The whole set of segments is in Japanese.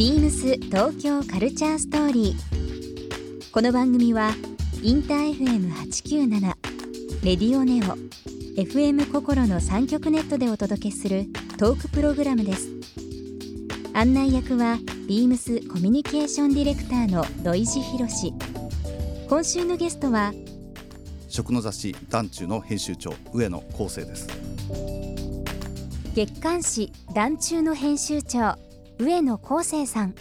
ビームス東京カルチャーストーリー。この番組はインター FM897 レディオネオ FM 心の三極ネットでお届けするトークプログラムです。案内役はビームスコミュニケーションディレクターの土井博志。今週のゲストは食の雑誌団中の編集長上野康生です月刊誌団中の編集長上野康生さん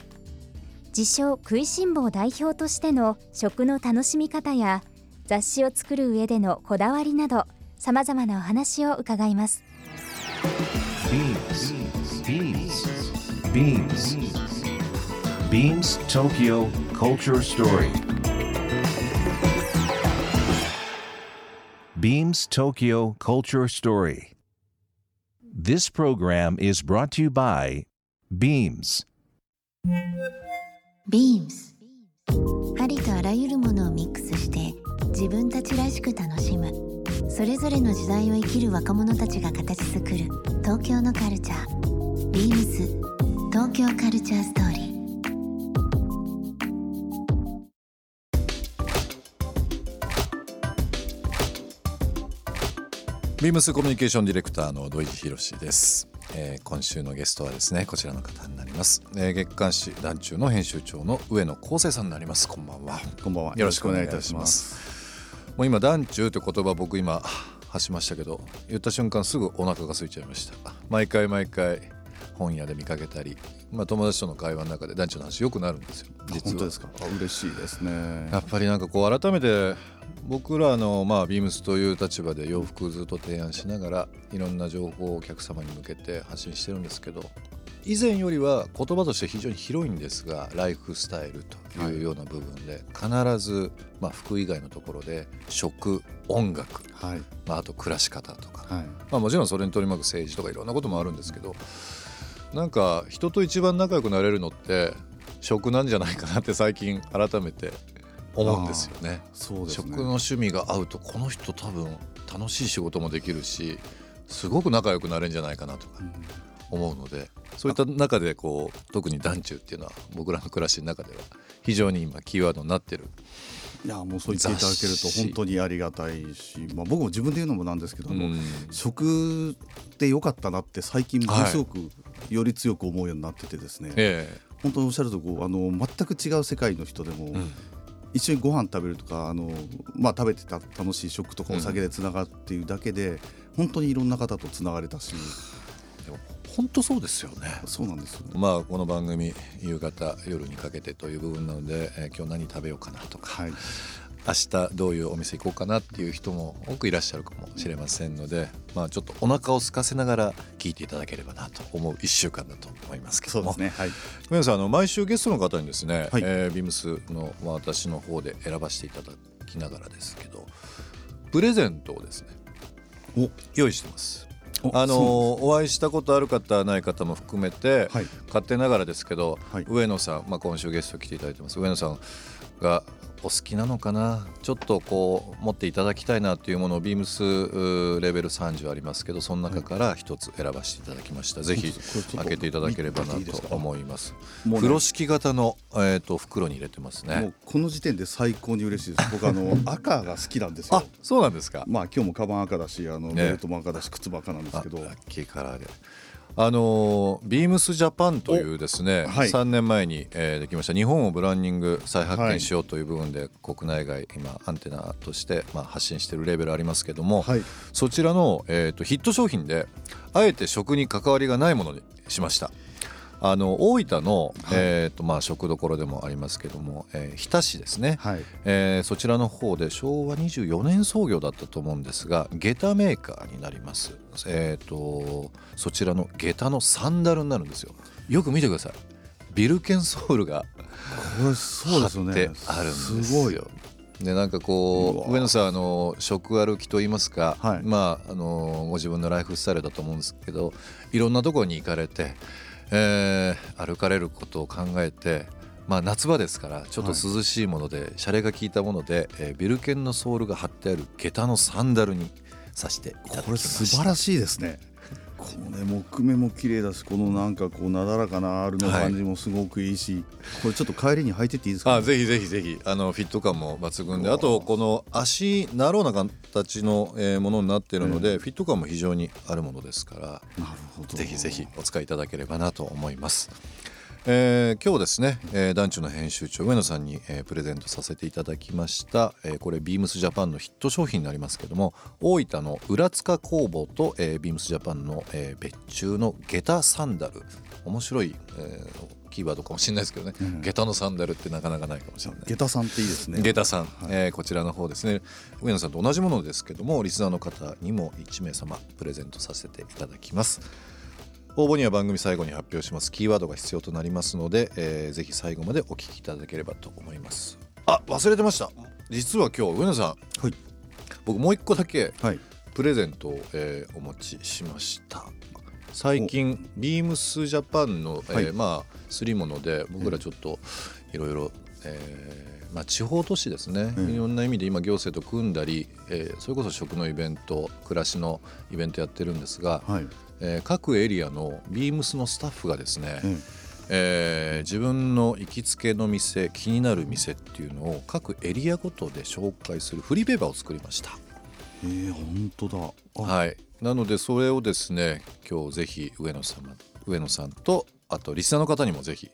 自称食いしん坊代表としての食の楽しみ方や雑誌を作る上でのこだわりなどさまざまなお話を伺います「BeamsBeamsBeamsTokyo Culture Story」Beams Tokyo Culture Story. This program is brought to you by Beams. Beams. ありとあらゆるものをミックスして自分たちらしく楽しむ。それぞれの時代を生きる若者たちが形作る東京のカルチャー。Beams. 東京カルチャーストーリー。ビームスコミュニケーションディレクターの土井博です、えー、今週のゲストはですねこちらの方になります、えー、月刊誌団中の編集長の上野康生さんになります。こんばんは。こんばんは。よろしくお願いいたします。もう今団中って言葉僕今発しましたけど言った瞬間すぐお腹が空いちゃいました。毎回毎回本屋で見かけたり、まあ、友達との会話の中で団長の話よくなるんですよ実は。本当ですか？嬉しいですね。やっぱりなんかこう改めて僕らのまあビームスという立場で洋服ずっと提案しながらいろんな情報をお客様に向けて発信してるんですけど以前よりは言葉として非常に広いんですがライフスタイルというような部分で、必ず、まあ、服以外のところで食音楽、はい。まあ、あと暮らし方とか、はい。まあ、もちろんそれに取り巻く政治とかいろんなこともあるんですけどなんか人と一番仲良くなれるのって食なんじゃないかなって最近改めて思うんですよね。そうですね食の趣味が合うとこの人多分楽しい仕事もできるしすごく仲良くなれるんじゃないかなとか思うので、そういった中でこう特に団中っていうのは僕らの暮らしの中では非常に今キーワードになってるいやもうそう言っていただけると本当にありがたいし、まあ、僕も自分で言うのもなんですけども、うん、食でよかったなって最近ものすごくより強く思うようになっててですね、はい、本当におっしゃるとこうあの全く違う世界の人でも、うん一緒にご飯食べるとかあの、まあ、食べてた楽しい食とかお酒でつながるっていうだけで、うん、本当にいろんな方とつながれたし。本当そうですよね。そうなんですよ、ね、まあこの番組夕方夜にかけてという部分なので、えー、今日何食べようかなとか、はい、明日どういうお店行こうかなっていう人も多くいらっしゃるかもしれませんので、まあちょっとお腹を空かせながら聞いていただければなと思う一週間だと思いますけども。そうですね。はい。皆さんあの毎週ゲストの方にですね、はい、えー、ビームスの、まあ、私の方で選ばせていただきながらですけど、プレゼントをですね、用意してます。あのお会いしたことある方ない方も含めて、はい、勝手ながらですけど、はい、上野さん、まあ、今週ゲスト来ていただいてます。上野さんがお好きなのかな？ちょっとこう持っていただきたいなというものをビームスレベル30ありますけどその中から一つ選ばせていただきました、ぜひ開けていただければなと思います。風呂敷型の、えー、と袋に入れてますね。この時点で最高に嬉しいです。僕あの赤が好きなんですよ。あそうなんですか。まあ今日もカバン赤だしあのベルトも赤だし靴も赤なんですけど。ラッキーカラーであのビームスジャパンというですね、はい、3年前に、えー、できました。日本をブランディング再発見しようという部分で、はい、国内外今アンテナとして、まあ、発信しているレベルありますけども、はい、そちらの、えーとヒット商品であえて食に関わりがないものにしました。あの大分の、はい、えーとまあ、食どころでもありますけども、えー、日田市ですね、はい、えー、そちらの方で昭和24年創業だったと思うんですが下駄メーカーになります、えーと、そちらの下駄のサンダルになるんですよ。よく見てください。ビルケンソールがそうですね。ってあるんですよ。でなんかこう上野さんあの食歩きといいますか、はい、まああのご自分のライフスタイルだと思うんですけどいろんなところに行かれてえー、歩かれることを考えて、まあ、夏場ですからちょっと涼しいもので、はい、シャレが効いたもので、えー、ビルケンのソールが貼ってある下駄のサンダルにさしていただきました。これ素晴らしいですねこのね木目も綺麗だしこのなんかこうなだらかな R の感じもすごくいいし、はい、これちょっと帰りに履いてっていいですか、ね、あぜひぜひぜひ。あのフィット感も抜群であとこの足なろうな形の、えー、ものになっているので、えー、フィット感も非常にあるものですからなるほど。ぜひぜひお使いいただければなと思います。えー、今日ですね、えー、団地の編集長上野さんに、えー、プレゼントさせていただきました、えー、これビームスジャパンのヒット商品になりますけども大分の浦塚工房と、えー、ビームスジャパンの、えー、別注の下駄サンダル。面白い、えー、キーワードかもしれないですけどね、うん、下駄のサンダルってなかなかないかもしれない。下駄さんっていいですね。下駄さん、はい、えー、こちらの方ですね。上野さんと同じものですけどもリスナーの方にも1名様プレゼントさせていただきます応募には番組最後に発表します。キーワードが必要となりますので、えー、ぜひ最後までお聞きいただければと思います。あ忘れてました。実は今日上野さん、はい、僕もう一個だけプレゼントを、えー、お持ちしました。最近ビームスジャパンの、えー、はい、まあすり物で僕らちょっといろいろまあ、地方都市ですね、うん、いろんな意味で今行政と組んだり、えー、それこそ食のイベント暮らしのイベントやってるんですが、はい、えー、各エリアのビームスのスタッフがですね、うん、えー、自分の行きつけの店気になる店っていうのを各エリアごとで紹介するフリーペーパーを作りました。えー、本当だ。はい。なのでそれをですね今日ぜひ上野様上野さんとあとリスナーの方にもぜひ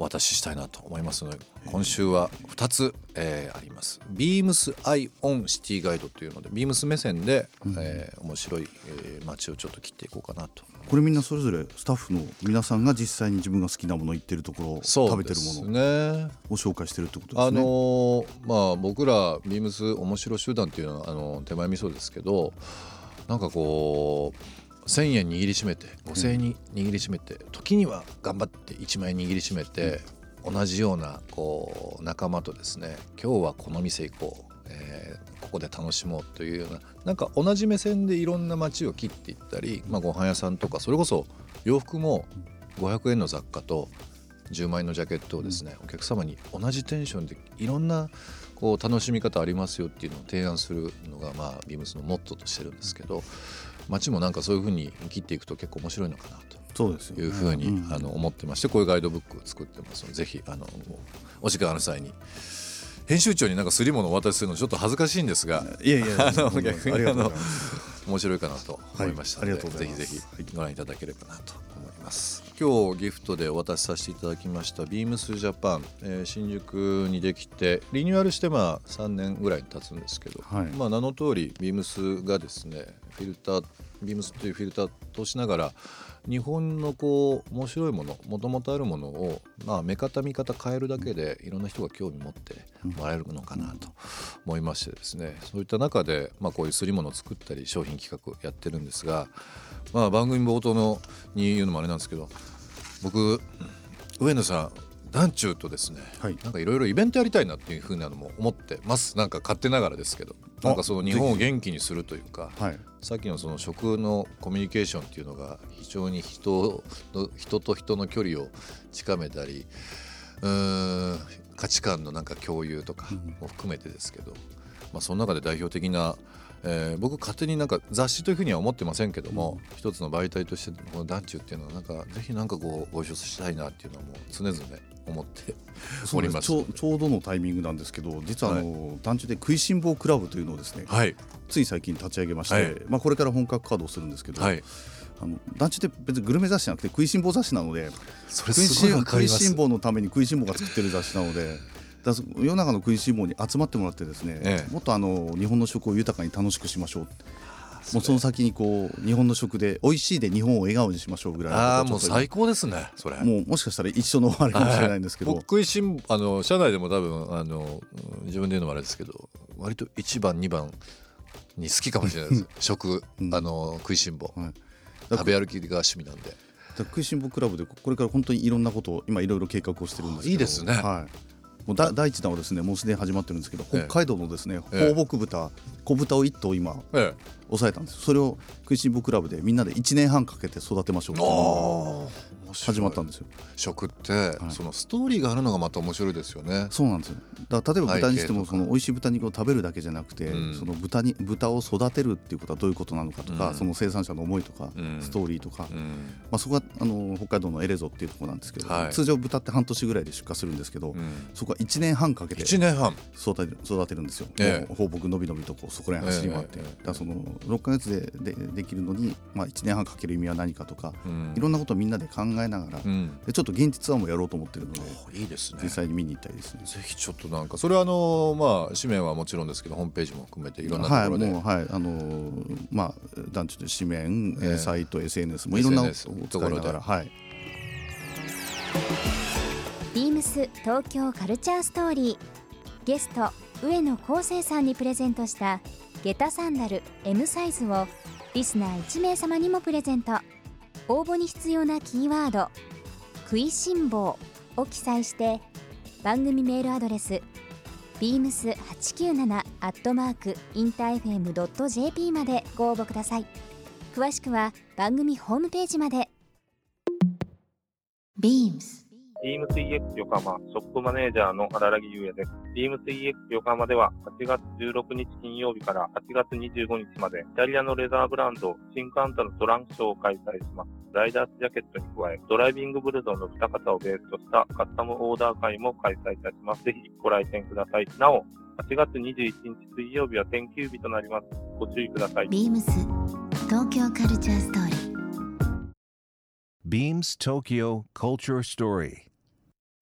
お渡ししたいなと思いますので今週は2つ、えー、あります。ビームスアイオンシティガイドというのでビームス目線で、うん、えー、面白い、えー、街をちょっと切っていこうかなと。これみんなそれぞれスタッフの皆さんが実際に自分が好きなもの言ってるところ食べてるものを紹介してるってことですね。あのー、まあ僕らビームス面白集団っていうのはあの手前味噌ですけどなんかこう1,000円握りしめて5,000円に握りしめて、時には頑張って1万円握りしめて、同じようなこう仲間とですね今日はこの店行こう、えー、ここで楽しもうというようななんか同じ目線でいろんな街を切っていったり、まあ、ご飯屋さんとかそれこそ洋服も500円の雑貨と10万円のジャケットをですね、お客様に同じテンションでいろんなこう楽しみ方ありますよっていうのを提案するのがまあビームスのモットーとしてるんですけど街もなんかそういうふうに切っていくと結構面白いのかなと。いうふうに、あの思ってましてこういうガイドブックを作ってますのでぜひあのお時間ある際に。編集長になんかすり物をお渡しするのちょっと恥ずかしいんですがいやいや あの逆にあの面白いかなと思いましたので、はい、ぜひぜひご覧いただければなと思います。今日ギフトでお渡しさせていただきましたビームスジャパン、えー、新宿にできてリニューアルしてまあ3年ぐらい経つんですけど、はい、まあ名の通りビームスがですねフィルタービームスというフィルター通しながら日本のこう面白いものもともとあるものを、まあ、目方見方変えるだけでいろんな人が興味持ってもらえるのかなと思いましてですね。そういった中で、まあ、こういうすり物を作ったり商品企画やってるんですが、まあ、番組冒頭のに言うのもあれなんですけど僕上野さん団中とですね、はい、なんかいろいろイベントやりたいなっていうふうなのも思ってます。なんか勝手ながらですけど。なんかその日本を元気にするというか、はい、さっきのその食のコミュニケーションっていうのが非常に人の人と人の距離を近めたりうん価値観のなんか共有とかも含めてですけど、まあ、その中で代表的なえー、僕勝手になんか雑誌というふうには思ってませんけども、うん、一つの媒体としてこの団中っていうのはなんかぜひなんかこうご一緒したいなっていうのはもう常々思っております。ちょちょうどのタイミングなんですけど実はあの、はい、団中で食いしん坊クラブというのをですね、はい、つい最近立ち上げまして、はい、まあ、これから本格稼働するんですけど、はい、あの団地って別にグルメ雑誌じゃなくて食いしん坊雑誌なのでそれすごい食いしん坊のために食いしん坊が作ってる雑誌なので。だ世の中の食いしん坊に集まってもらってですね、ええ、もっとあの日本の食を豊かに楽しくしましょうもうその先にこう日本の食で美味しいで日本を笑顔にしましょうぐらいああもう最高ですねそれ。もうもしかしたら一緒のあれかもしれないんですけど、はい、食いしんあの社内でも多分あの自分で言うのもあれですけど割と1番2番に好きかもしれないです。食、あの食いしん坊、はい、食べ歩きが趣味なんで。食いしん坊クラブでこれから本当にいろんなことを今いろいろ計画をしてるんですけど。いいですね、はいもうだ第一弾はですねもうすでに始まってるんですけど、北海道のですね放牧豚小豚を1頭今、抑え。たんです。それを食いしん坊クラブでみんなで1年半かけて育てましょうって始まったんですよ。食って、そのストーリーがあるのがまた面白いですよね。そうなんですよ。だから例えば豚にしてもその美味しい豚肉を食べるだけじゃなくて、うん、その豚に豚を育てるっていうことはどういうことなのかとか、うん、その生産者の思いとか、うん、ストーリーとか、まあ、そこはあの北海道のエレゾっていうところなんですけど、はい、通常豚って半年ぐらいで出荷するんですけど、そこは1年半かけて1年半。育て育てるんですよ、ええ、放牧のびのびとこうそこら辺走り回って、ええ、だその6か月ででできるのに、まあ、1年半かける意味は何かとか、いろんなことをみんなで考えながら、でちょっと現地ツアーもやろうと思ってるのでいいですね。実際に見に行ったりですね。ぜひちょっとなんかそれはあのまあ紙面はもちろんですけどホームページも含めていろんなところで、はい、もうはいあのまあ団地で紙面、えー、サイト SNS もいろんなところで。はいビームス東京カルチャーストーリー。ゲスト上野康生さんにプレゼントした下駄サンダル M サイズをリスナー1名様にもプレゼント応募に必要なキーワード「食いしん坊」を記載して番組メールアドレス beams897 アットマークインター FM.jp までご応募ください。詳しくは番組ホームページまで。beams BeamsEX 横浜ショップマネージャーの荒木優也です。BeamsEX 横浜では8月16日金曜日から8月25日までイタリアのレザーブランドシンカンタのトランクショーを開催します。ライダースジャケットに加えドライビングブルゾンの2型をベースとしたカスタムオーダー会も開催いたします。ぜひご来店ください。なお、8月21日水曜日は天休日となります。ご注意ください。BEAMS 東京カルチャーストーリー Beams Tokyo Culture Story